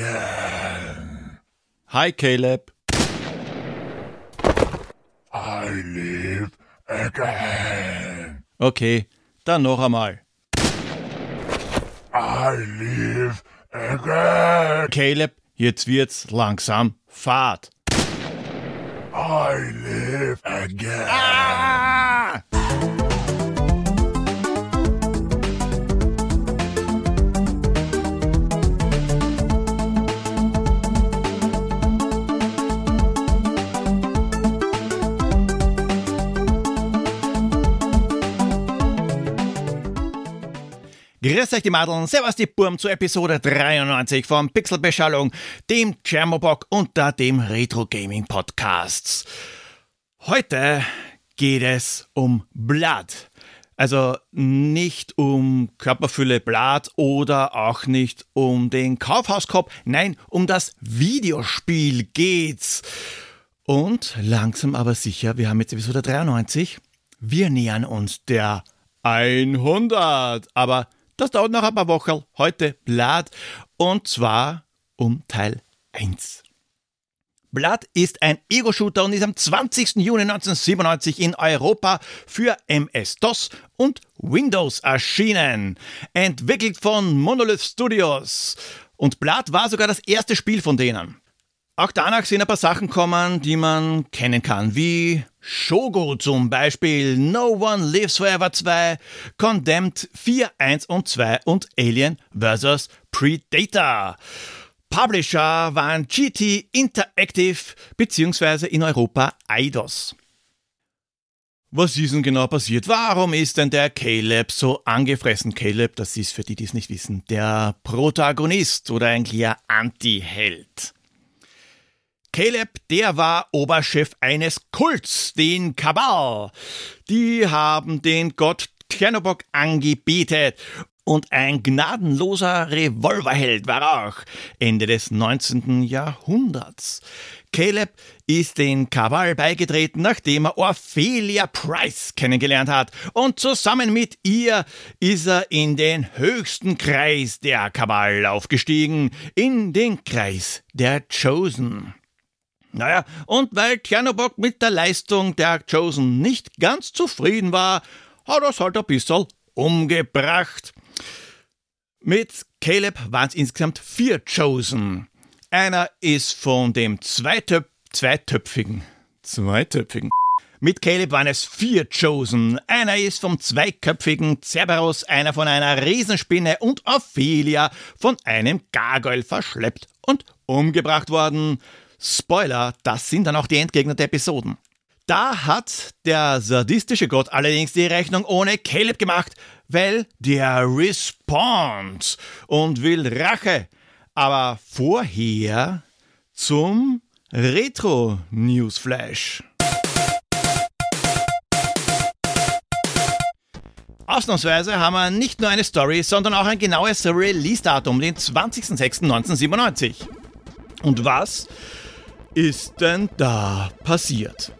again. Hi Caleb. I live again. Okay, dann noch einmal. I live again. Caleb, jetzt wird's langsam Fahrt. I live again. Ah! Grüß euch die Madeln, servus die Burm zur Episode 93 von Pixelbeschallung, dem Thermobock unter dem Retro Gaming Podcasts. Heute geht es um Blatt. Also nicht um Körperfülle Blatt oder auch nicht um den Kaufhauskopf, nein, um das Videospiel geht's. Und langsam aber sicher, wir haben jetzt Episode 93, wir nähern uns der 100. Aber das dauert noch ein paar Wochen. Heute Blatt und zwar um Teil 1. Blood ist ein Ego-Shooter und ist am 20. Juni 1997 in Europa für MS-DOS und Windows erschienen. Entwickelt von Monolith Studios. Und Blood war sogar das erste Spiel von denen. Auch danach sind ein paar Sachen kommen, die man kennen kann, wie Shogo zum Beispiel, No One Lives Forever 2, Condemned 4, 1 und 2 und Alien vs. Predator. Publisher waren GT Interactive bzw. in Europa Eidos. Was ist denn genau passiert? Warum ist denn der Caleb so angefressen? Caleb, das ist für die, die es nicht wissen, der Protagonist oder eigentlich ein Anti-Held. Caleb, der war Oberchef eines Kults, den Kabal. Die haben den Gott Tchernobog angebetet. Und ein gnadenloser Revolverheld war auch Ende des 19. Jahrhunderts. Caleb ist den Kabal beigetreten, nachdem er Ophelia Price kennengelernt hat. Und zusammen mit ihr ist er in den höchsten Kreis der Kabal aufgestiegen, in den Kreis der Chosen. Naja, und weil Tchernobog mit der Leistung der Chosen nicht ganz zufrieden war, hat er es halt ein bisschen umgebracht. Mit Caleb waren es insgesamt vier Chosen. Einer ist von dem Zweitöp zweitöpfigen, zweitöpfigen. Mit Caleb waren es vier Chosen. Einer ist vom zweiköpfigen Cerberus, einer von einer Riesenspinne und Ophelia von einem Gargoyle verschleppt und umgebracht worden. Spoiler, das sind dann auch die entgegneten Episoden. Da hat der sadistische Gott allerdings die Rechnung ohne Caleb gemacht, weil der respawnt und will Rache. Aber vorher zum Retro-Newsflash. Ausnahmsweise haben wir nicht nur eine Story, sondern auch ein genaues Release-Datum, den 20.06.1997. Und was ist denn da passiert?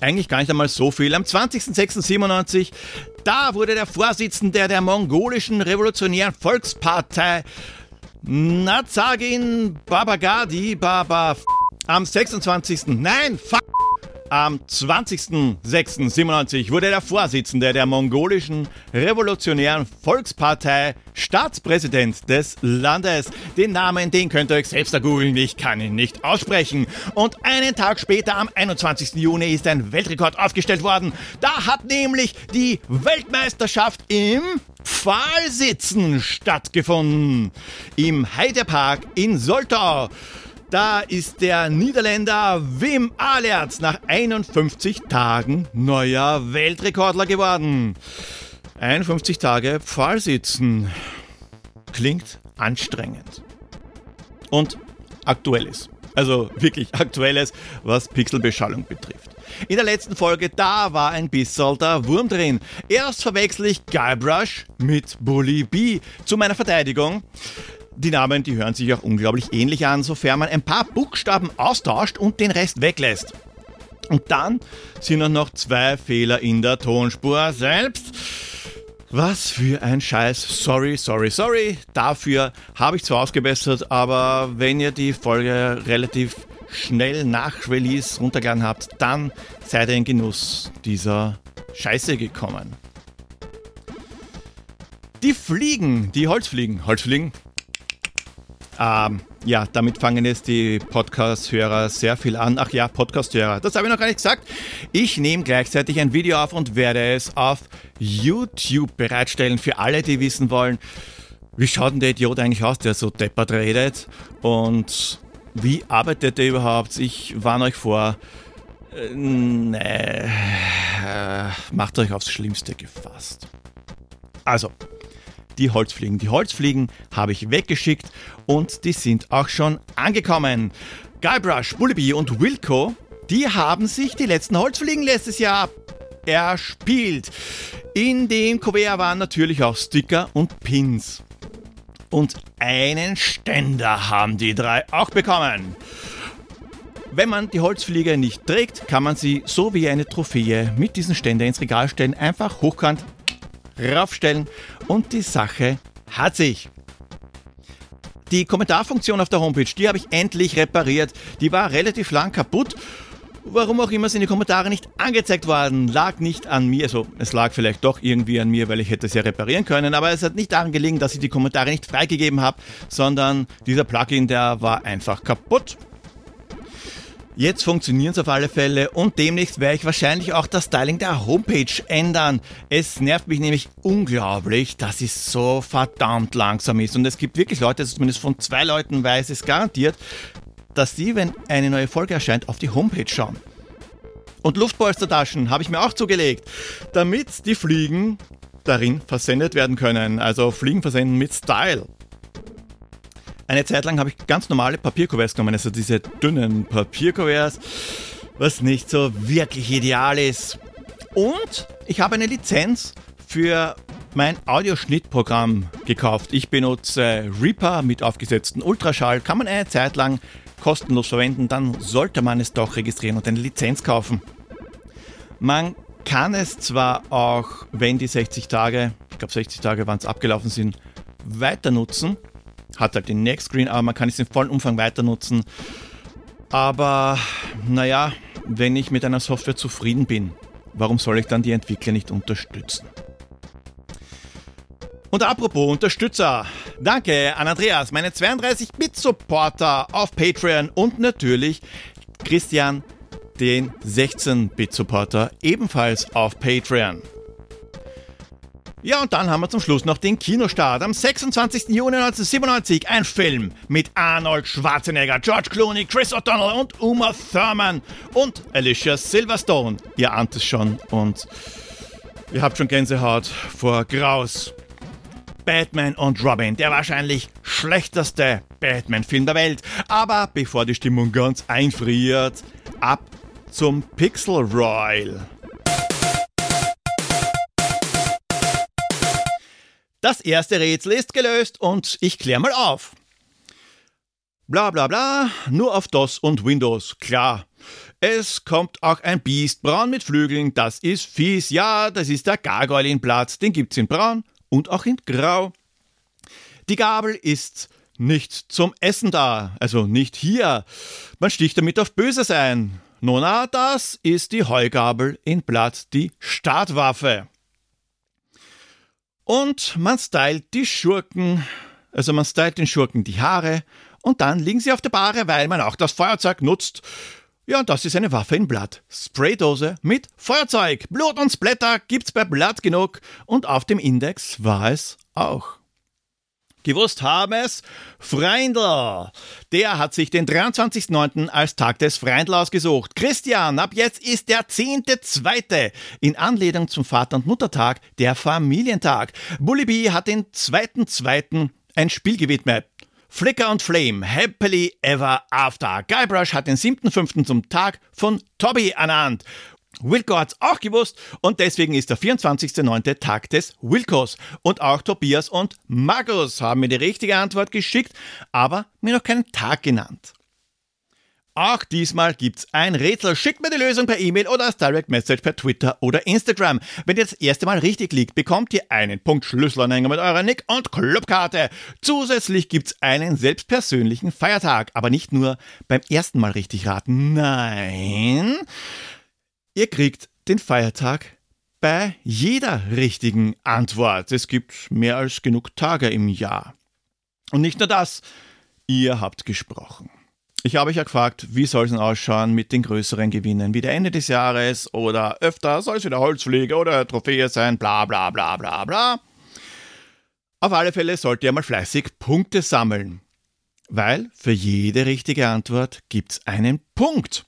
Eigentlich gar nicht einmal so viel. Am 20.06.97, da wurde der Vorsitzende der mongolischen Revolutionären Volkspartei Nazagin Babagadi Baba am 26. Nein, fuck! Am 20.06.97 wurde der Vorsitzende der mongolischen Revolutionären Volkspartei Staatspräsident des Landes. Den Namen, den könnt ihr euch selbst googeln, ich kann ihn nicht aussprechen. Und einen Tag später, am 21. Juni, ist ein Weltrekord aufgestellt worden. Da hat nämlich die Weltmeisterschaft im Pfahlsitzen stattgefunden. Im Heidepark in Soltau. Da ist der Niederländer Wim Alerts nach 51 Tagen neuer Weltrekordler geworden. 51 Tage Pfahlsitzen. Klingt anstrengend. Und aktuelles. Also wirklich aktuelles, was Pixelbeschallung betrifft. In der letzten Folge, da war ein bisschen der Wurm drin. Erst verwechsel ich Guybrush mit Bully B. Zu meiner Verteidigung. Die Namen, die hören sich auch unglaublich ähnlich an, sofern man ein paar Buchstaben austauscht und den Rest weglässt. Und dann sind auch noch zwei Fehler in der Tonspur selbst. Was für ein Scheiß. Sorry, sorry, sorry. Dafür habe ich zwar ausgebessert, aber wenn ihr die Folge relativ schnell nach Release runtergeladen habt, dann seid ihr in Genuss dieser Scheiße gekommen. Die Fliegen, die Holzfliegen, Holzfliegen. Ähm, ja, damit fangen jetzt die Podcast-Hörer sehr viel an. Ach ja, Podcast-Hörer, das habe ich noch gar nicht gesagt. Ich nehme gleichzeitig ein Video auf und werde es auf YouTube bereitstellen für alle, die wissen wollen, wie schaut denn der Idiot eigentlich aus, der so deppert redet und wie arbeitet er überhaupt? Ich warne euch vor, äh, nee, äh, macht euch aufs Schlimmste gefasst. Also, die Holzfliegen. Die Holzfliegen habe ich weggeschickt und die sind auch schon angekommen. Guybrush, Bullybee und Wilco, die haben sich die letzten Holzfliegen letztes Jahr erspielt. In dem Kuvert waren natürlich auch Sticker und Pins. Und einen Ständer haben die drei auch bekommen. Wenn man die Holzfliege nicht trägt, kann man sie so wie eine Trophäe mit diesem Ständer ins Regal stellen, einfach hochkant raufstellen und die Sache hat sich. Die Kommentarfunktion auf der Homepage, die habe ich endlich repariert. Die war relativ lang kaputt. Warum auch immer sind die Kommentare nicht angezeigt worden, lag nicht an mir. Also es lag vielleicht doch irgendwie an mir, weil ich hätte es ja reparieren können. Aber es hat nicht daran gelegen, dass ich die Kommentare nicht freigegeben habe, sondern dieser Plugin, der war einfach kaputt. Jetzt funktionieren es auf alle Fälle und demnächst werde ich wahrscheinlich auch das Styling der Homepage ändern. Es nervt mich nämlich unglaublich, dass es so verdammt langsam ist. Und es gibt wirklich Leute, also zumindest von zwei Leuten weiß es garantiert, dass sie, wenn eine neue Folge erscheint, auf die Homepage schauen. Und Luftpolstertaschen habe ich mir auch zugelegt, damit die Fliegen darin versendet werden können. Also Fliegen versenden mit Style. Eine Zeit lang habe ich ganz normale Papierkuverts genommen, also diese dünnen Papierkuverts, was nicht so wirklich ideal ist. Und ich habe eine Lizenz für mein Audioschnittprogramm gekauft. Ich benutze Reaper mit aufgesetzten Ultraschall, kann man eine Zeit lang kostenlos verwenden, dann sollte man es doch registrieren und eine Lizenz kaufen. Man kann es zwar auch, wenn die 60 Tage, ich glaube 60 Tage waren es abgelaufen sind, weiter nutzen, hat halt den Next Screen, aber man kann es im vollen Umfang weiter nutzen. Aber naja, wenn ich mit einer Software zufrieden bin, warum soll ich dann die Entwickler nicht unterstützen? Und apropos Unterstützer, danke an Andreas, meine 32-Bit-Supporter auf Patreon und natürlich Christian, den 16-Bit-Supporter, ebenfalls auf Patreon. Ja, und dann haben wir zum Schluss noch den Kinostart. Am 26. Juni 1997 ein Film mit Arnold Schwarzenegger, George Clooney, Chris O'Donnell und Uma Thurman und Alicia Silverstone. Ihr ahnt es schon und ihr habt schon Gänsehaut vor Graus. Batman und Robin, der wahrscheinlich schlechteste Batman-Film der Welt. Aber bevor die Stimmung ganz einfriert, ab zum Pixel Royal. Das erste Rätsel ist gelöst und ich kläre mal auf. Bla bla bla, nur auf DOS und Windows, klar. Es kommt auch ein Biest braun mit Flügeln, das ist fies. Ja, das ist der Gargoyle-Blatt, den gibt's in braun und auch in grau. Die Gabel ist nicht zum Essen da, also nicht hier. Man sticht damit auf Böse sein. Nona, das ist die Heugabel in Blatt, die Startwaffe. Und man stylt die Schurken, also man stylt den Schurken die Haare und dann liegen sie auf der Bahre, weil man auch das Feuerzeug nutzt. Ja, und das ist eine Waffe in Blatt. Spraydose mit Feuerzeug. Blut und Splatter gibt's bei Blatt genug und auf dem Index war es auch. Gewusst haben es Freindl. Der hat sich den 23.09. als Tag des Freindl ausgesucht. Christian, ab jetzt ist der 10.2. in Anlehnung zum Vater- und Muttertag der Familientag. Bully B hat den 2.2. ein Spiel gewidmet. Flicker und Flame, Happily Ever After. Guybrush hat den 7.5. zum Tag von Toby ernannt. Wilco hat's auch gewusst und deswegen ist der 24.09. Tag des Wilcos. Und auch Tobias und Markus haben mir die richtige Antwort geschickt, aber mir noch keinen Tag genannt. Auch diesmal gibt's ein Rätsel. Schickt mir die Lösung per E-Mail oder als Direct Message per Twitter oder Instagram. Wenn ihr das erste Mal richtig liegt, bekommt ihr einen Punkt Schlüsselanhänger mit eurer Nick- und Clubkarte. Zusätzlich gibt's einen selbstpersönlichen Feiertag. Aber nicht nur beim ersten Mal richtig raten. Nein. Ihr kriegt den Feiertag bei jeder richtigen Antwort. Es gibt mehr als genug Tage im Jahr. Und nicht nur das, ihr habt gesprochen. Ich habe euch ja gefragt, wie soll es denn ausschauen mit den größeren Gewinnen? Wieder Ende des Jahres oder öfter soll es wieder Holzpflege oder Trophäe sein, bla bla bla bla bla. Auf alle Fälle sollt ihr mal fleißig Punkte sammeln. Weil für jede richtige Antwort gibt es einen Punkt.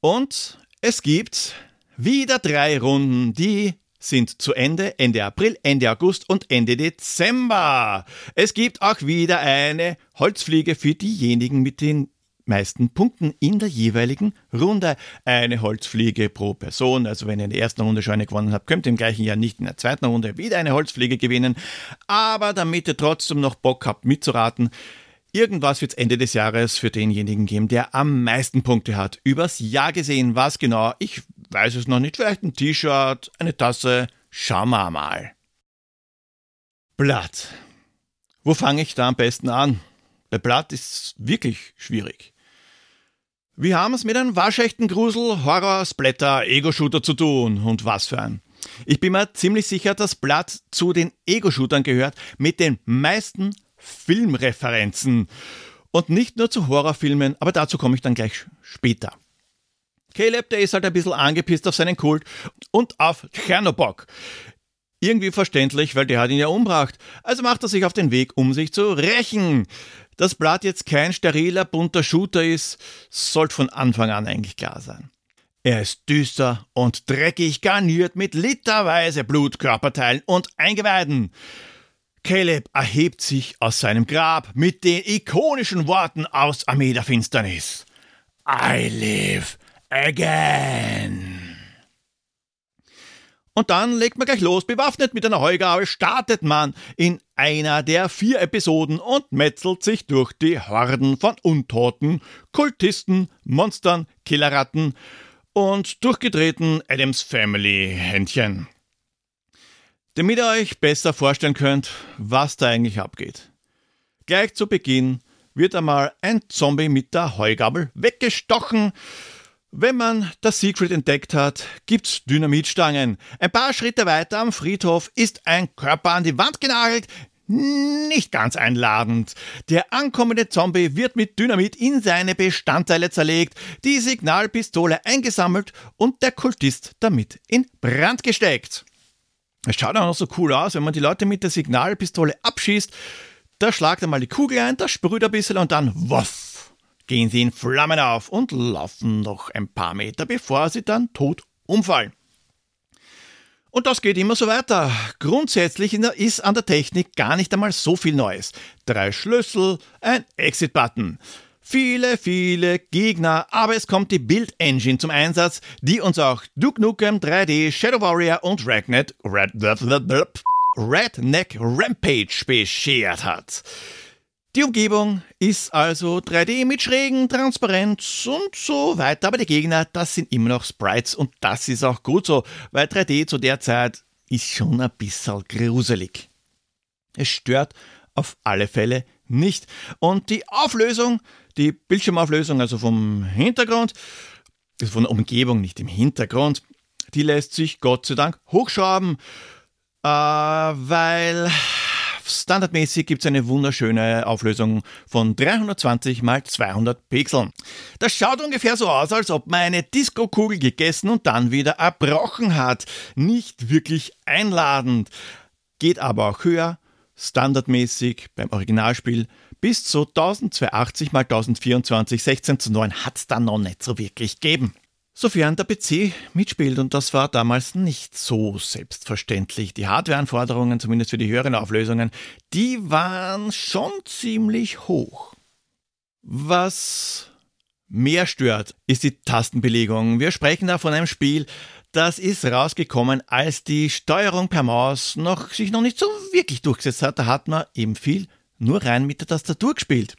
Und es gibt wieder drei Runden, die sind zu Ende, Ende April, Ende August und Ende Dezember. Es gibt auch wieder eine Holzfliege für diejenigen mit den meisten Punkten in der jeweiligen Runde. Eine Holzfliege pro Person. Also wenn ihr in der ersten Runde schon eine gewonnen habt, könnt ihr im gleichen Jahr nicht in der zweiten Runde wieder eine Holzfliege gewinnen. Aber damit ihr trotzdem noch Bock habt mitzuraten, Irgendwas wird es Ende des Jahres für denjenigen geben, der am meisten Punkte hat. Übers Jahr gesehen, was genau, ich weiß es noch nicht. Vielleicht ein T-Shirt, eine Tasse, schauen wir mal. Blatt. Wo fange ich da am besten an? Bei Blatt ist es wirklich schwierig. Wir haben es mit einem waschechten Grusel, Horror, Splatter, Ego-Shooter zu tun. Und was für ein. Ich bin mir ziemlich sicher, dass Blood zu den Ego-Shootern gehört mit den meisten Filmreferenzen. Und nicht nur zu Horrorfilmen, aber dazu komme ich dann gleich später. Caleb, der ist halt ein bisschen angepisst auf seinen Kult und auf Chernobog. Irgendwie verständlich, weil der hat ihn ja umbracht. Also macht er sich auf den Weg, um sich zu rächen. Dass Blood jetzt kein steriler, bunter Shooter ist, sollte von Anfang an eigentlich klar sein. Er ist düster und dreckig garniert mit literweise Blutkörperteilen und Eingeweiden. Caleb erhebt sich aus seinem Grab mit den ikonischen Worten aus Armee der Finsternis. I live again. Und dann legt man gleich los, bewaffnet mit einer Heugabel startet man in einer der vier Episoden und metzelt sich durch die Horden von Untoten, Kultisten, Monstern, Killerratten und durchgedrehten Adams Family Händchen. Damit ihr euch besser vorstellen könnt, was da eigentlich abgeht. Gleich zu Beginn wird einmal ein Zombie mit der Heugabel weggestochen wenn man das Secret entdeckt hat, gibt's Dynamitstangen. Ein paar Schritte weiter am Friedhof ist ein Körper an die Wand genagelt. Nicht ganz einladend. Der ankommende Zombie wird mit Dynamit in seine Bestandteile zerlegt, die Signalpistole eingesammelt und der Kultist damit in Brand gesteckt. Es schaut auch noch so cool aus, wenn man die Leute mit der Signalpistole abschießt. Da schlagt einmal die Kugel ein, da sprüht ein bisschen und dann wuff gehen sie in Flammen auf und laufen noch ein paar Meter, bevor sie dann tot umfallen. Und das geht immer so weiter. Grundsätzlich ist an der Technik gar nicht einmal so viel Neues. Drei Schlüssel, ein Exit-Button. Viele, viele Gegner, aber es kommt die Build Engine zum Einsatz, die uns auch Duke Nukem 3D, Shadow Warrior und Ragnet, Red, Redneck Rampage beschert hat. Die Umgebung ist also 3D mit schrägen Transparenz und so weiter, aber die Gegner, das sind immer noch Sprites und das ist auch gut so, weil 3D zu der Zeit ist schon ein bisschen gruselig. Es stört auf alle Fälle nicht. Und die Auflösung, die Bildschirmauflösung, also vom Hintergrund, also von der Umgebung, nicht im Hintergrund, die lässt sich Gott sei Dank hochschrauben, äh, weil Standardmäßig gibt es eine wunderschöne Auflösung von 320 x 200 Pixeln. Das schaut ungefähr so aus, als ob man eine Disco-Kugel gegessen und dann wieder erbrochen hat. Nicht wirklich einladend. Geht aber auch höher, standardmäßig beim Originalspiel bis zu 1280 x 1024 16 zu 9 hat es dann noch nicht so wirklich gegeben. Sofern der PC mitspielt und das war damals nicht so selbstverständlich. Die Hardwareanforderungen, zumindest für die höheren Auflösungen, die waren schon ziemlich hoch. Was mehr stört, ist die Tastenbelegung. Wir sprechen da von einem Spiel, das ist rausgekommen, als die Steuerung per Maus noch, sich noch nicht so wirklich durchgesetzt hat. Da hat man eben viel nur rein mit der Tastatur gespielt.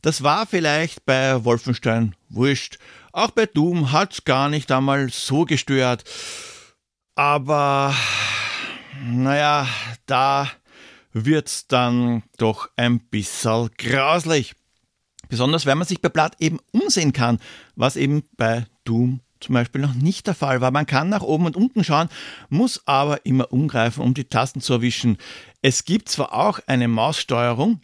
Das war vielleicht bei Wolfenstein wurscht. Auch bei Doom hat's gar nicht einmal so gestört. Aber, naja, da wird's dann doch ein bisschen grauslich. Besonders wenn man sich bei Blatt eben umsehen kann, was eben bei Doom zum Beispiel noch nicht der Fall war. Man kann nach oben und unten schauen, muss aber immer umgreifen, um die Tasten zu erwischen. Es gibt zwar auch eine Maussteuerung,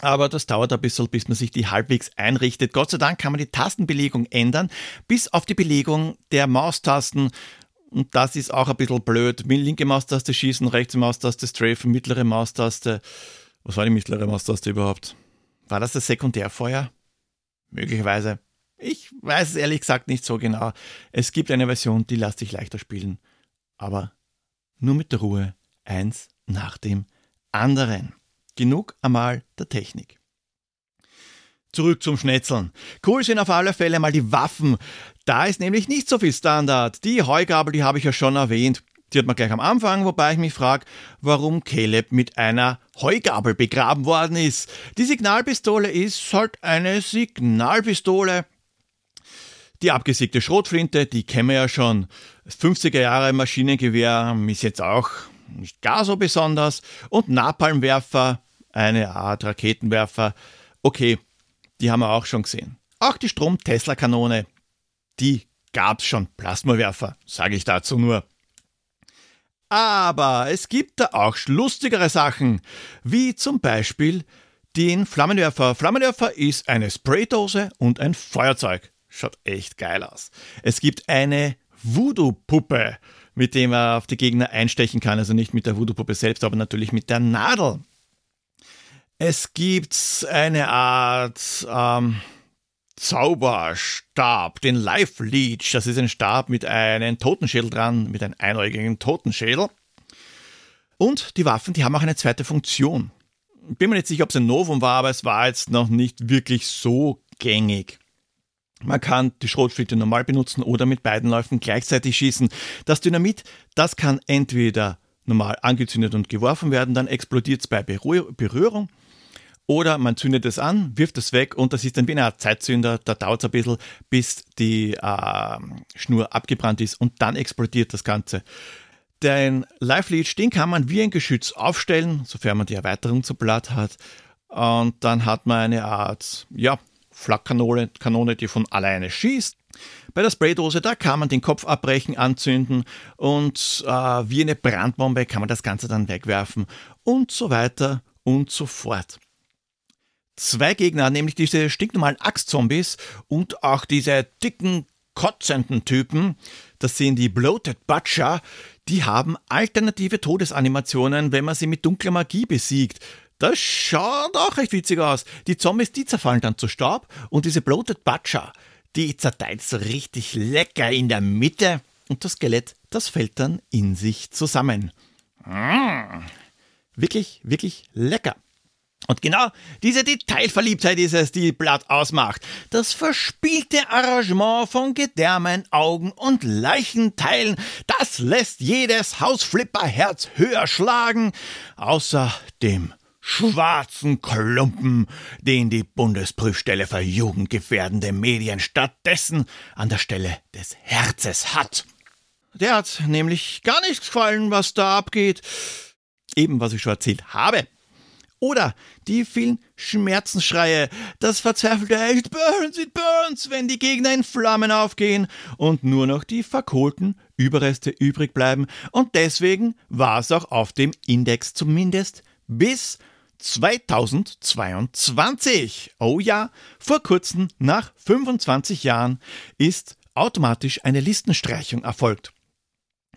aber das dauert ein bisschen, bis man sich die halbwegs einrichtet. Gott sei Dank kann man die Tastenbelegung ändern, bis auf die Belegung der Maustasten. Und das ist auch ein bisschen blöd. Linke Maustaste schießen, rechte Maustaste strafen, mittlere Maustaste. Was war die mittlere Maustaste überhaupt? War das das Sekundärfeuer? Möglicherweise. Ich weiß es ehrlich gesagt nicht so genau. Es gibt eine Version, die lässt sich leichter spielen. Aber nur mit der Ruhe. Eins nach dem anderen. Genug einmal der Technik. Zurück zum Schnetzeln. Cool sind auf alle Fälle mal die Waffen. Da ist nämlich nicht so viel Standard. Die Heugabel, die habe ich ja schon erwähnt. Die hat man gleich am Anfang, wobei ich mich frage, warum Caleb mit einer Heugabel begraben worden ist. Die Signalpistole ist halt eine Signalpistole. Die abgesiegte Schrotflinte, die kennen wir ja schon. Das 50er Jahre Maschinengewehr ist jetzt auch nicht gar so besonders. Und Napalmwerfer, eine Art Raketenwerfer. Okay, die haben wir auch schon gesehen. Auch die Strom-Tesla-Kanone, die gab's schon. Plasmawerfer, sage ich dazu nur. Aber es gibt da auch lustigere Sachen, wie zum Beispiel den Flammenwerfer. Flammenwerfer ist eine Spraydose und ein Feuerzeug. Schaut echt geil aus. Es gibt eine Voodoo-Puppe, mit dem er auf die Gegner einstechen kann. Also nicht mit der Voodoo-Puppe selbst, aber natürlich mit der Nadel. Es gibt eine Art ähm, Zauberstab, den Life Leech. Das ist ein Stab mit einem Totenschädel dran, mit einem einäugigen Totenschädel. Und die Waffen, die haben auch eine zweite Funktion. Bin mir nicht sicher, ob es ein Novum war, aber es war jetzt noch nicht wirklich so gängig. Man kann die Schrotflinte normal benutzen oder mit beiden Läufen gleichzeitig schießen. Das Dynamit, das kann entweder normal angezündet und geworfen werden, dann explodiert es bei Berührung. Oder man zündet es an, wirft es weg und das ist dann wie eine Art Zeitzünder. Da dauert es ein bisschen, bis die äh, Schnur abgebrannt ist und dann explodiert das Ganze. Den Live Leech, den kann man wie ein Geschütz aufstellen, sofern man die Erweiterung zu Blatt hat. Und dann hat man eine Art, ja, Flakkanone, Kanone, die von alleine schießt. Bei der Spraydose, da kann man den Kopf abbrechen, anzünden und äh, wie eine Brandbombe kann man das Ganze dann wegwerfen und so weiter und so fort. Zwei Gegner, nämlich diese stinknormalen Axtzombies und auch diese dicken, kotzenden Typen, das sind die Bloated Butcher, die haben alternative Todesanimationen, wenn man sie mit dunkler Magie besiegt. Das schaut auch recht witzig aus. Die Zombies, die zerfallen dann zu Staub und diese Bloated Butcher, die zerteilt so richtig lecker in der Mitte und das Skelett, das fällt dann in sich zusammen. Mmh. Wirklich, wirklich lecker. Und genau diese Detailverliebtheit ist es, die Blatt ausmacht. Das verspielte Arrangement von Gedärmen, Augen und Leichenteilen, das lässt jedes Hausflipperherz höher schlagen, außer dem schwarzen Klumpen, den die Bundesprüfstelle für jugendgefährdende Medien stattdessen an der Stelle des Herzes hat. Der hat nämlich gar nichts gefallen, was da abgeht. Eben, was ich schon erzählt habe. Oder die vielen Schmerzensschreie, das verzweifelte It burns, it burns, wenn die Gegner in Flammen aufgehen und nur noch die verkohlten Überreste übrig bleiben. Und deswegen war es auch auf dem Index zumindest bis 2022. Oh ja, vor kurzem, nach 25 Jahren, ist automatisch eine Listenstreichung erfolgt.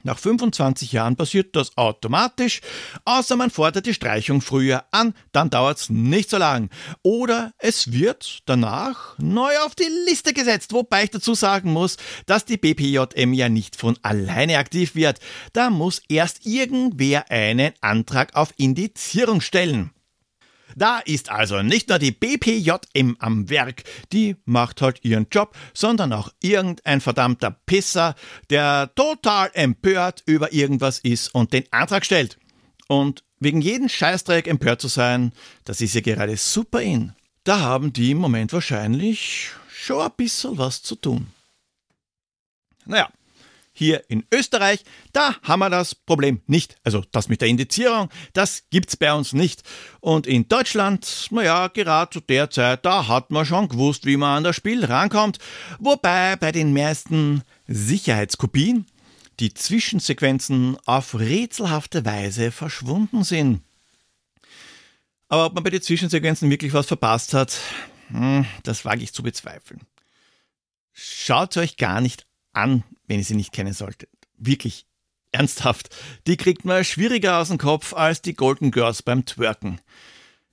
Nach 25 Jahren passiert das automatisch, außer man fordert die Streichung früher an, dann dauert es nicht so lang. Oder es wird danach neu auf die Liste gesetzt, wobei ich dazu sagen muss, dass die BPJM ja nicht von alleine aktiv wird. Da muss erst irgendwer einen Antrag auf Indizierung stellen. Da ist also nicht nur die BPJM am Werk, die macht halt ihren Job, sondern auch irgendein verdammter Pisser, der total empört über irgendwas ist und den Antrag stellt. Und wegen jeden Scheißdreck empört zu sein, das ist ja gerade super in. da haben die im Moment wahrscheinlich schon ein bisschen was zu tun. Naja, hier in Österreich, da haben wir das Problem nicht. Also das mit der Indizierung, das gibt's bei uns nicht. Und in Deutschland, naja, gerade zu der Zeit, da hat man schon gewusst, wie man an das Spiel rankommt. Wobei bei den meisten Sicherheitskopien die Zwischensequenzen auf rätselhafte Weise verschwunden sind. Aber ob man bei den Zwischensequenzen wirklich was verpasst hat, hm, das wage ich zu bezweifeln. Schaut euch gar nicht an, wenn ihr sie nicht kennen solltet. Wirklich ernsthaft. Die kriegt man schwieriger aus dem Kopf als die Golden Girls beim Twerken.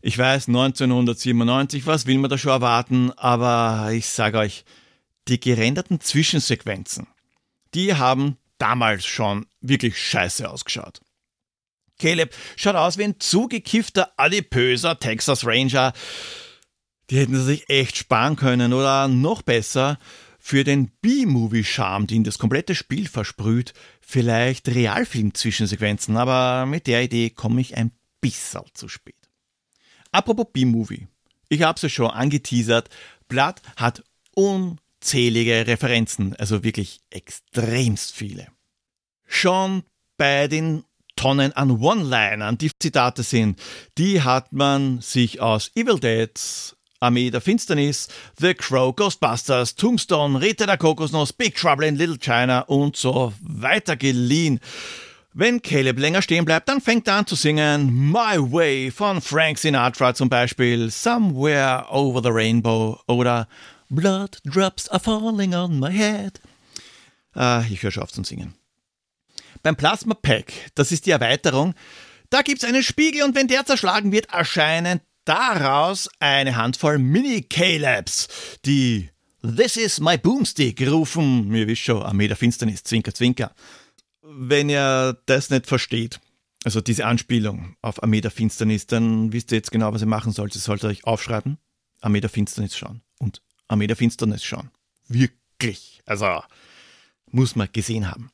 Ich weiß, 1997, was will man da schon erwarten, aber ich sage euch, die gerenderten Zwischensequenzen, die haben damals schon wirklich scheiße ausgeschaut. Caleb schaut aus wie ein zugekiffter, adipöser Texas Ranger. Die hätten sie sich echt sparen können oder noch besser, für den B-Movie-Charme, den das komplette Spiel versprüht, vielleicht Realfilm-Zwischensequenzen, aber mit der Idee komme ich ein bisschen zu spät. Apropos B-Movie. Ich habe es ja schon angeteasert. Blood hat unzählige Referenzen, also wirklich extremst viele. Schon bei den Tonnen an One-Linern, die Zitate sind, die hat man sich aus Evil Dead, Armee der Finsternis, The Crow, Ghostbusters, Tombstone, Räte der Kokosnuss, Big Trouble in Little China und so weiter geliehen. Wenn Caleb länger stehen bleibt, dann fängt er an zu singen My Way von Frank Sinatra zum Beispiel, Somewhere Over the Rainbow oder Blood Drops are Falling on My Head. Ah, ich höre schon auf zum Singen. Beim Plasma Pack, das ist die Erweiterung, da gibt es einen Spiegel und wenn der zerschlagen wird, erscheinen daraus eine Handvoll Mini-Calebs, die This is my Boomstick rufen. Mir wisst schon, Armee der Finsternis, Zwinker, Zwinker. Wenn ihr das nicht versteht, also diese Anspielung auf Armee der Finsternis, dann wisst ihr jetzt genau, was ihr machen sollt. Ihr solltet euch aufschreiben, Armee der Finsternis schauen und Armee der Finsternis schauen. Wirklich. Also, muss man gesehen haben.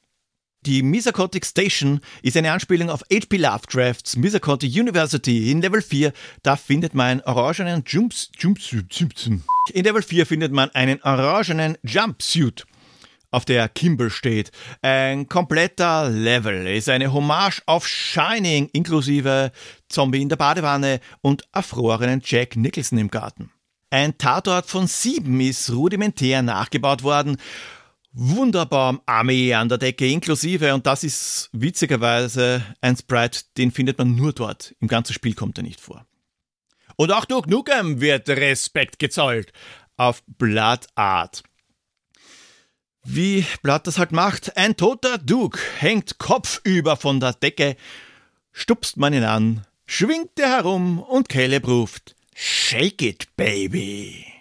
Die Misakotic Station ist eine Anspielung auf H.P. Lovecrafts Misakotic University. In Level 4, da findet man einen orangenen Jumps, Jumpsuit. In Level 4 findet man einen orangenen Jumpsuit, auf der Kimber steht. Ein kompletter Level ist eine Hommage auf Shining, inklusive Zombie in der Badewanne und erfrorenen Jack Nicholson im Garten. Ein Tatort von sieben ist rudimentär nachgebaut worden wunderbar Armee an der Decke, inklusive, und das ist witzigerweise ein Sprite, den findet man nur dort. Im ganzen Spiel kommt er nicht vor. Und auch durch Nukem wird Respekt gezollt auf Blood Art. Wie Blood das halt macht, ein toter Duke hängt kopfüber von der Decke, stupst man ihn an, schwingt er herum und Caleb ruft, Shake it, baby.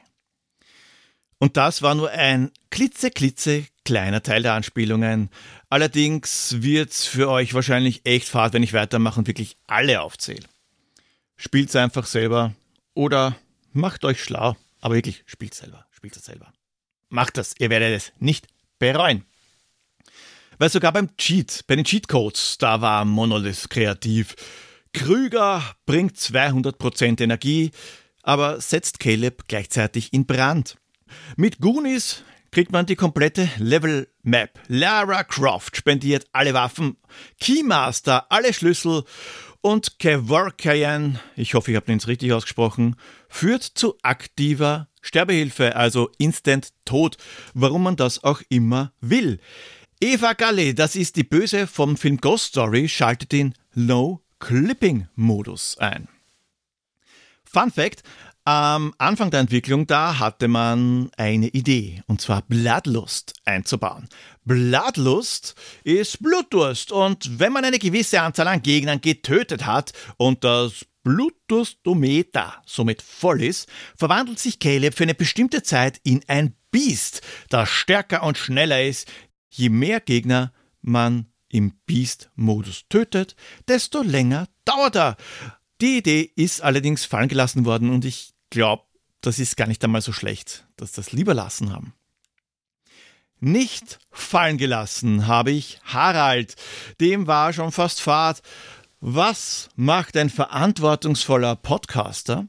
Und das war nur ein klitze, klitze kleiner Teil der Anspielungen. Allerdings wird's für euch wahrscheinlich echt fad, wenn ich weitermache und wirklich alle aufzähle. Spielt's einfach selber oder macht euch schlau, aber wirklich spielt selber, spielt es selber. Macht das, ihr werdet es nicht bereuen. Weil sogar beim Cheat, bei den Cheatcodes, da war Monolith kreativ. Krüger bringt 200% Energie, aber setzt Caleb gleichzeitig in Brand. Mit Goonies kriegt man die komplette Level Map. Lara Croft spendiert alle Waffen, Keymaster alle Schlüssel und Kevorkian, ich hoffe, ich habe den jetzt richtig ausgesprochen, führt zu aktiver Sterbehilfe, also Instant Tod, warum man das auch immer will. Eva Galle, das ist die Böse vom Film Ghost Story, schaltet den No Clipping Modus ein. Fun Fact, am Anfang der Entwicklung, da hatte man eine Idee, und zwar Bloodlust einzubauen. Bloodlust ist Blutdurst, und wenn man eine gewisse Anzahl an Gegnern getötet hat und das Blutdurstometer somit voll ist, verwandelt sich Caleb für eine bestimmte Zeit in ein Biest, das stärker und schneller ist. Je mehr Gegner man im Beast-Modus tötet, desto länger dauert er. Die Idee ist allerdings fallen gelassen worden und ich glaube, das ist gar nicht einmal so schlecht, dass das lieber lassen haben. Nicht fallen gelassen habe ich Harald. Dem war schon fast Fahrt. Was macht ein verantwortungsvoller Podcaster?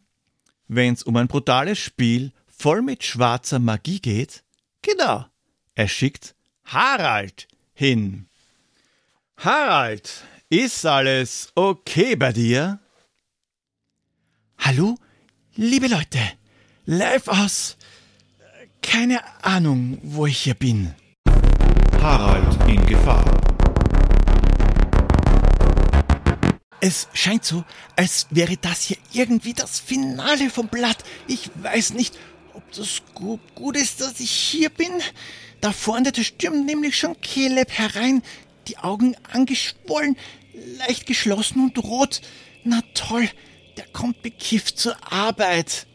wenn es um ein brutales Spiel voll mit schwarzer Magie geht? Genau, er schickt Harald hin. Harald, ist alles okay bei dir? Hallo, liebe Leute, live aus. Keine Ahnung, wo ich hier bin. Harald in Gefahr. Es scheint so, als wäre das hier irgendwie das Finale vom Blatt. Ich weiß nicht, ob das gut, gut ist, dass ich hier bin. Da vorne, stürmt nämlich schon Caleb herein, die Augen angeschwollen, leicht geschlossen und rot. Na toll, der kommt bekifft zur Arbeit.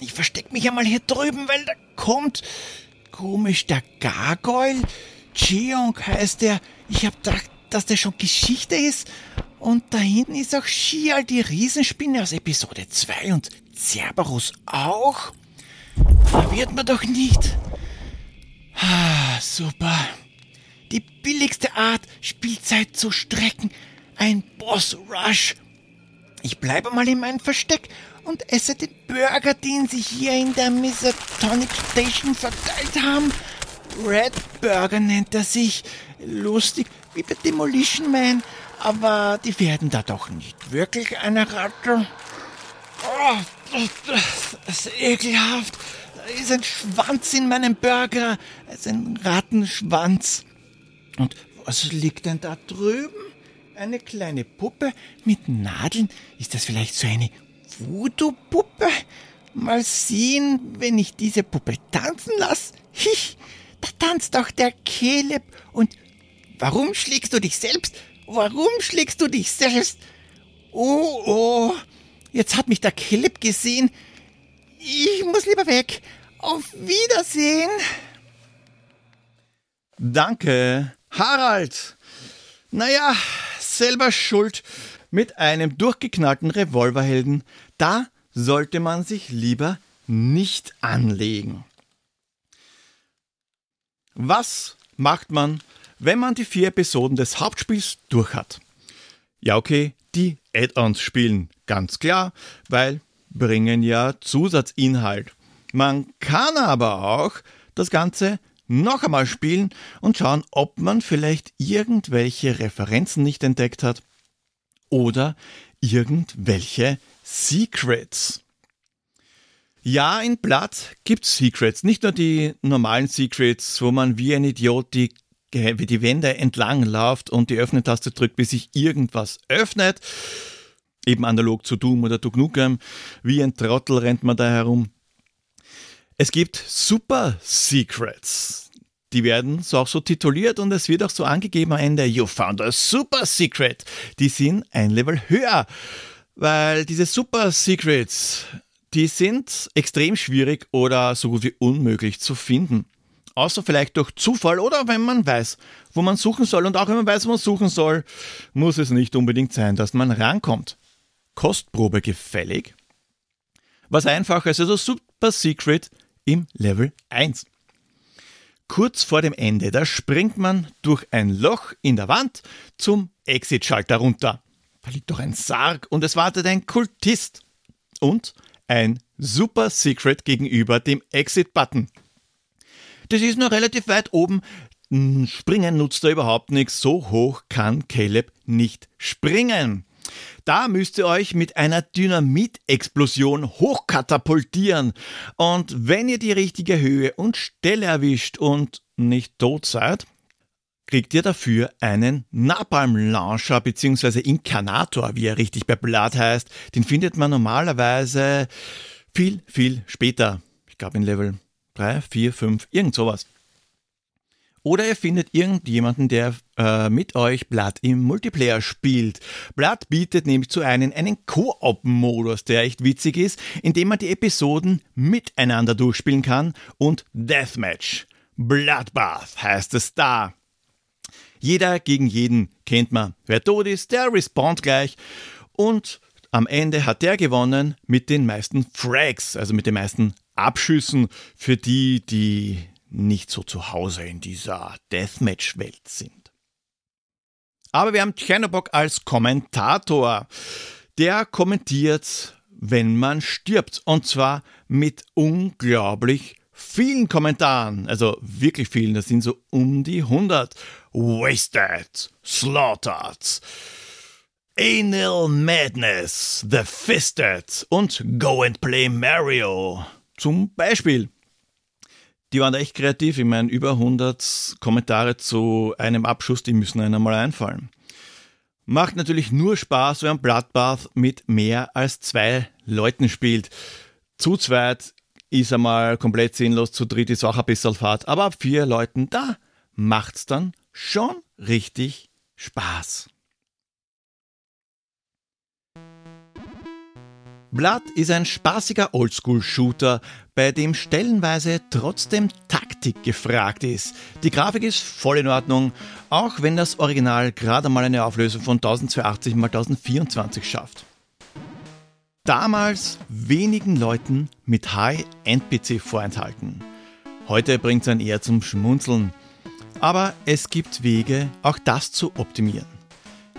Ich versteck mich einmal hier drüben, weil da kommt. Komisch, der Gargoyle? Cheong heißt der. Ich hab gedacht, dass der schon Geschichte ist. Und da hinten ist auch Shial, die Riesenspinne aus Episode 2 und Cerberus auch. Da wird man doch nicht. Ah, super. Die billigste Art, Spielzeit zu strecken. Ein Boss-Rush. Ich bleibe mal in meinem Versteck und esse den Burger, den sie hier in der Misatonic Station verteilt haben. Red Burger nennt er sich. Lustig, wie bei Demolition Man. Aber die werden da doch nicht wirklich eine Ratte. Oh, das ist ekelhaft. Da ist ein Schwanz in meinem Burger. Es ist ein Rattenschwanz. Und was liegt denn da drüben? Eine kleine Puppe mit Nadeln? Ist das vielleicht so eine Voodoo-Puppe? Mal sehen, wenn ich diese Puppe tanzen lasse. Hich, da tanzt doch der Caleb. Und warum schlägst du dich selbst? Warum schlägst du dich selbst? Oh, oh, jetzt hat mich der Caleb gesehen. Ich muss lieber weg. Auf Wiedersehen. Danke, Harald. Naja, selber schuld. Mit einem durchgeknallten Revolverhelden, da sollte man sich lieber nicht anlegen. Was macht man, wenn man die vier Episoden des Hauptspiels durch hat? Ja, okay, die Add-ons spielen, ganz klar, weil bringen ja Zusatzinhalt. Man kann aber auch das Ganze noch einmal spielen und schauen, ob man vielleicht irgendwelche Referenzen nicht entdeckt hat oder irgendwelche Secrets. Ja, in Blatt gibt's Secrets. Nicht nur die normalen Secrets, wo man wie ein Idiot die, wie die Wände entlang läuft und die Öffnetaste drückt, bis sich irgendwas öffnet. Eben analog zu Doom oder Duke Nukem. Wie ein Trottel rennt man da herum. Es gibt Super Secrets. Die werden so auch so tituliert und es wird auch so angegeben am Ende, you found a Super Secret. Die sind ein Level höher, weil diese Super Secrets, die sind extrem schwierig oder so gut wie unmöglich zu finden. Außer vielleicht durch Zufall oder wenn man weiß, wo man suchen soll. Und auch wenn man weiß, wo man suchen soll, muss es nicht unbedingt sein, dass man rankommt. Kostprobe gefällig. Was einfach ist, also Super Secret im Level 1. Kurz vor dem Ende, da springt man durch ein Loch in der Wand zum Exit-Schalter runter. Da liegt doch ein Sarg und es wartet ein Kultist. Und ein Super Secret gegenüber dem Exit-Button. Das ist nur relativ weit oben. Hm, springen nutzt da überhaupt nichts. So hoch kann Caleb nicht springen. Da müsst ihr euch mit einer Dynamitexplosion hochkatapultieren. Und wenn ihr die richtige Höhe und Stelle erwischt und nicht tot seid, kriegt ihr dafür einen Napalm-Launcher bzw. Inkarnator, wie er richtig bei Blood heißt. Den findet man normalerweise viel, viel später. Ich glaube in Level 3, 4, 5, irgend sowas. Oder ihr findet irgendjemanden, der äh, mit euch Blood im Multiplayer spielt. Blood bietet nämlich zu einem einen Koop-Modus, der echt witzig ist, indem man die Episoden miteinander durchspielen kann und Deathmatch. Bloodbath heißt es da. Jeder gegen jeden kennt man. Wer tot ist, der respawnt gleich. Und am Ende hat der gewonnen mit den meisten Frags, also mit den meisten Abschüssen für die, die nicht so zu Hause in dieser Deathmatch-Welt sind. Aber wir haben Tchernobok als Kommentator. Der kommentiert, wenn man stirbt. Und zwar mit unglaublich vielen Kommentaren. Also wirklich vielen. Das sind so um die 100. Wasted, Slaughtered, Anal Madness, The Fisted und Go and Play Mario. Zum Beispiel. Die waren echt kreativ. Ich meine, über 100 Kommentare zu einem Abschuss, die müssen einem mal einfallen. Macht natürlich nur Spaß, wenn Bloodbath mit mehr als zwei Leuten spielt. Zu zweit ist einmal komplett sinnlos, zu dritt ist auch ein bisschen Fahrt, aber ab vier Leuten, da macht's dann schon richtig Spaß. Blood ist ein spaßiger Oldschool-Shooter, bei dem stellenweise trotzdem Taktik gefragt ist. Die Grafik ist voll in Ordnung, auch wenn das Original gerade mal eine Auflösung von 1080 x 1024 schafft. Damals wenigen Leuten mit High-End-PC vorenthalten. Heute bringt es einen eher zum Schmunzeln. Aber es gibt Wege, auch das zu optimieren.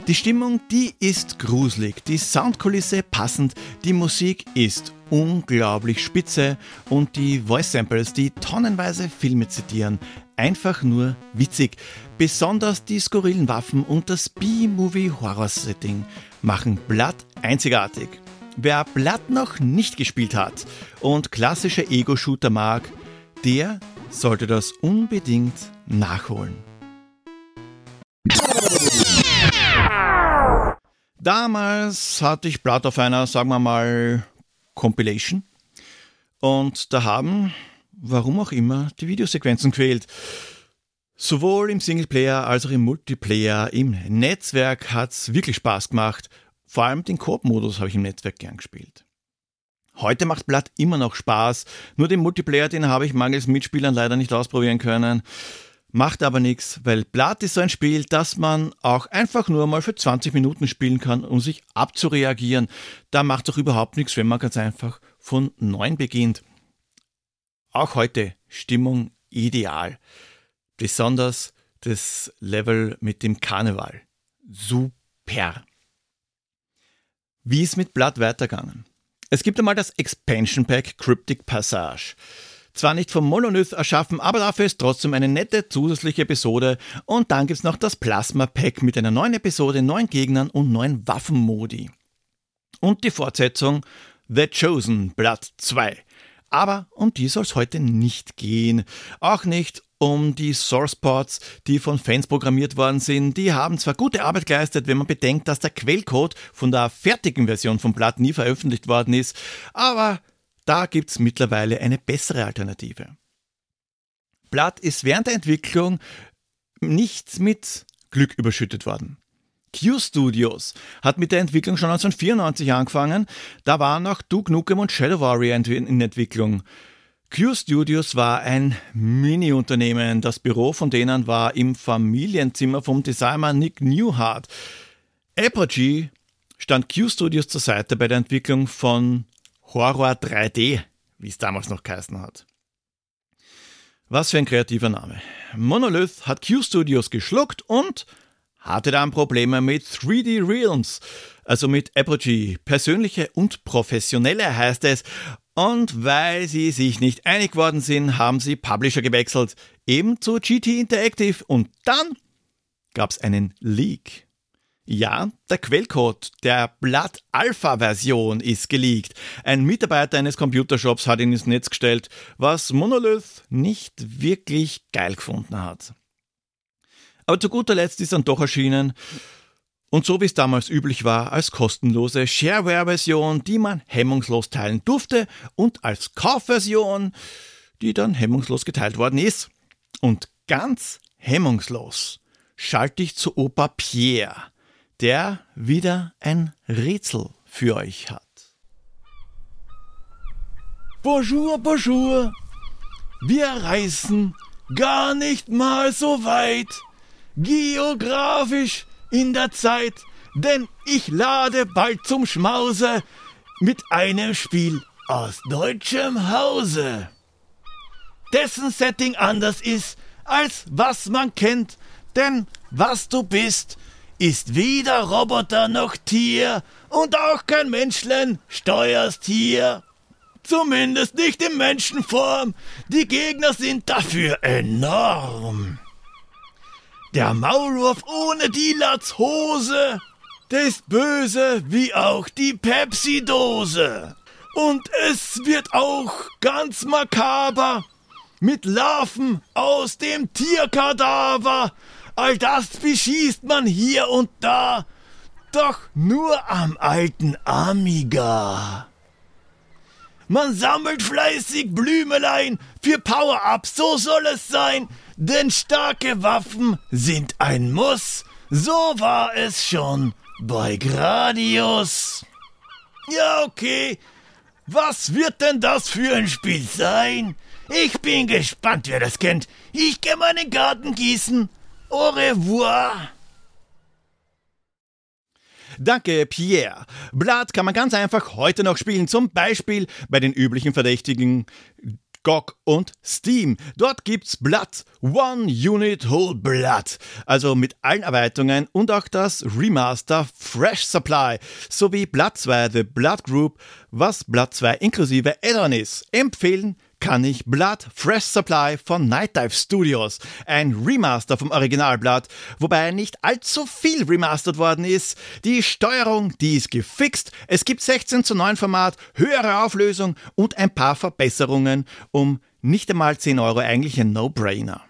Die Stimmung, die ist gruselig, die Soundkulisse passend, die Musik ist unglaublich spitze und die Voice Samples, die tonnenweise Filme zitieren, einfach nur witzig. Besonders die skurrilen Waffen und das B-Movie-Horror-Setting machen Blood einzigartig. Wer Blood noch nicht gespielt hat und klassische Ego-Shooter mag, der sollte das unbedingt nachholen. Damals hatte ich Blood auf einer, sagen wir mal, Compilation. Und da haben, warum auch immer, die Videosequenzen quält. Sowohl im Singleplayer als auch im Multiplayer, im Netzwerk hat es wirklich Spaß gemacht. Vor allem den Koop-Modus habe ich im Netzwerk gern gespielt. Heute macht Blood immer noch Spaß, nur den Multiplayer, den habe ich mangels Mitspielern leider nicht ausprobieren können. Macht aber nichts, weil Blood ist so ein Spiel, das man auch einfach nur mal für 20 Minuten spielen kann, um sich abzureagieren. Da macht es auch überhaupt nichts, wenn man ganz einfach von neun beginnt. Auch heute Stimmung ideal. Besonders das Level mit dem Karneval. Super. Wie ist mit Blood weitergegangen? Es gibt einmal das Expansion Pack Cryptic Passage. Zwar nicht vom Monolith erschaffen, aber dafür ist trotzdem eine nette zusätzliche Episode. Und dann gibt's noch das Plasma Pack mit einer neuen Episode, neuen Gegnern und neuen Waffenmodi. Und die Fortsetzung The Chosen Blood 2. Aber um die soll es heute nicht gehen. Auch nicht um die Sourceports, die von Fans programmiert worden sind. Die haben zwar gute Arbeit geleistet, wenn man bedenkt, dass der Quellcode von der fertigen Version von Blood nie veröffentlicht worden ist, aber da gibt es mittlerweile eine bessere Alternative. Blood ist während der Entwicklung nicht mit Glück überschüttet worden. Q Studios hat mit der Entwicklung schon 1994 angefangen. Da waren noch Duke Nukem und Shadow Warrior in Entwicklung. Q Studios war ein Mini-Unternehmen. Das Büro von denen war im Familienzimmer vom Designer Nick Newhart. Apogee stand Q Studios zur Seite bei der Entwicklung von Horror 3D, wie es damals noch geheißen hat. Was für ein kreativer Name. Monolith hat Q Studios geschluckt und hatte dann Probleme mit 3D Realms, also mit Apogee. Persönliche und professionelle heißt es. Und weil sie sich nicht einig worden sind, haben sie Publisher gewechselt, eben zu GT Interactive. Und dann gab es einen Leak. Ja, der Quellcode der Blatt Alpha Version ist geleakt. Ein Mitarbeiter eines Computershops hat ihn ins Netz gestellt, was Monolith nicht wirklich geil gefunden hat. Aber zu guter Letzt ist dann doch erschienen und so wie es damals üblich war, als kostenlose Shareware-Version, die man hemmungslos teilen durfte und als Kaufversion, die dann hemmungslos geteilt worden ist. Und ganz hemmungslos schalte ich zu Opa Pierre der wieder ein Rätsel für euch hat. Bonjour, bonjour. Wir reisen gar nicht mal so weit, geografisch in der Zeit, denn ich lade bald zum Schmause mit einem Spiel aus deutschem Hause, dessen Setting anders ist als was man kennt, denn was du bist, ist weder Roboter noch Tier und auch kein Menschlen steuerst hier. Zumindest nicht in Menschenform. Die Gegner sind dafür enorm. Der Maulwurf ohne die Latzhose, der ist böse wie auch die Pepsi-Dose. Und es wird auch ganz makaber mit Larven aus dem Tierkadaver. All das beschießt man hier und da, doch nur am alten Amiga. Man sammelt fleißig Blümelein für Power-Ups, so soll es sein, denn starke Waffen sind ein Muss. So war es schon bei Gradius. Ja, okay. Was wird denn das für ein Spiel sein? Ich bin gespannt, wer das kennt. Ich geh meinen Garten gießen. Au revoir. Danke, Pierre. Blood kann man ganz einfach heute noch spielen, zum Beispiel bei den üblichen Verdächtigen GOG und Steam. Dort gibt's Blood, One Unit Whole Blood, also mit allen Erweiterungen und auch das Remaster Fresh Supply sowie Blood 2 The Blood Group, was Blood 2 inklusive Addon ist. Empfehlen kann ich Blood Fresh Supply von Night Dive Studios, ein Remaster vom Original Blood, wobei nicht allzu viel remastert worden ist. Die Steuerung, die ist gefixt, es gibt 16 zu 9 Format, höhere Auflösung und ein paar Verbesserungen um nicht einmal 10 Euro eigentlich ein No-Brainer.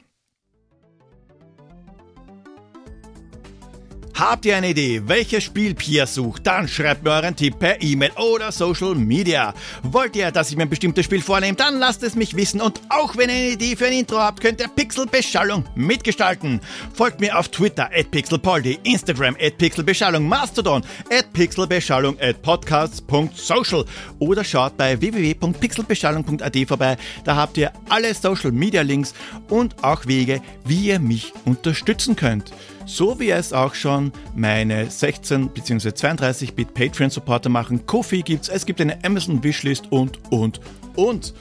Habt ihr eine Idee, welches Spiel Pia sucht? Dann schreibt mir euren Tipp per E-Mail oder Social Media. Wollt ihr, dass ich mir ein bestimmtes Spiel vornehme? Dann lasst es mich wissen. Und auch wenn ihr eine Idee für ein Intro habt, könnt ihr Pixelbeschallung mitgestalten. Folgt mir auf Twitter at pixelpoldi, Instagram at pixelbeschallung, Mastodon at pixelbeschallung at podcasts.social oder schaut bei www.pixelbeschallung.at vorbei. Da habt ihr alle Social Media Links und auch Wege, wie ihr mich unterstützen könnt so wie es auch schon meine 16 bzw. 32-Bit Patreon-Supporter machen. Kofi gibt's, es gibt eine Amazon Wishlist und, und, und.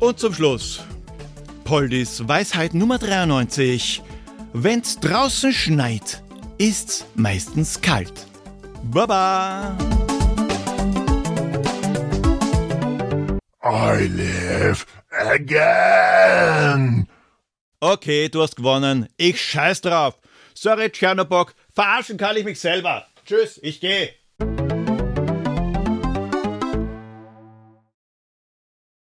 Und zum Schluss, Poldis Weisheit Nummer 93. Wenn's draußen schneit, ist's meistens kalt. Baba! I live again. Okay, du hast gewonnen. Ich scheiß drauf. Sorry, Tschernobok. Verarschen kann ich mich selber. Tschüss, ich gehe.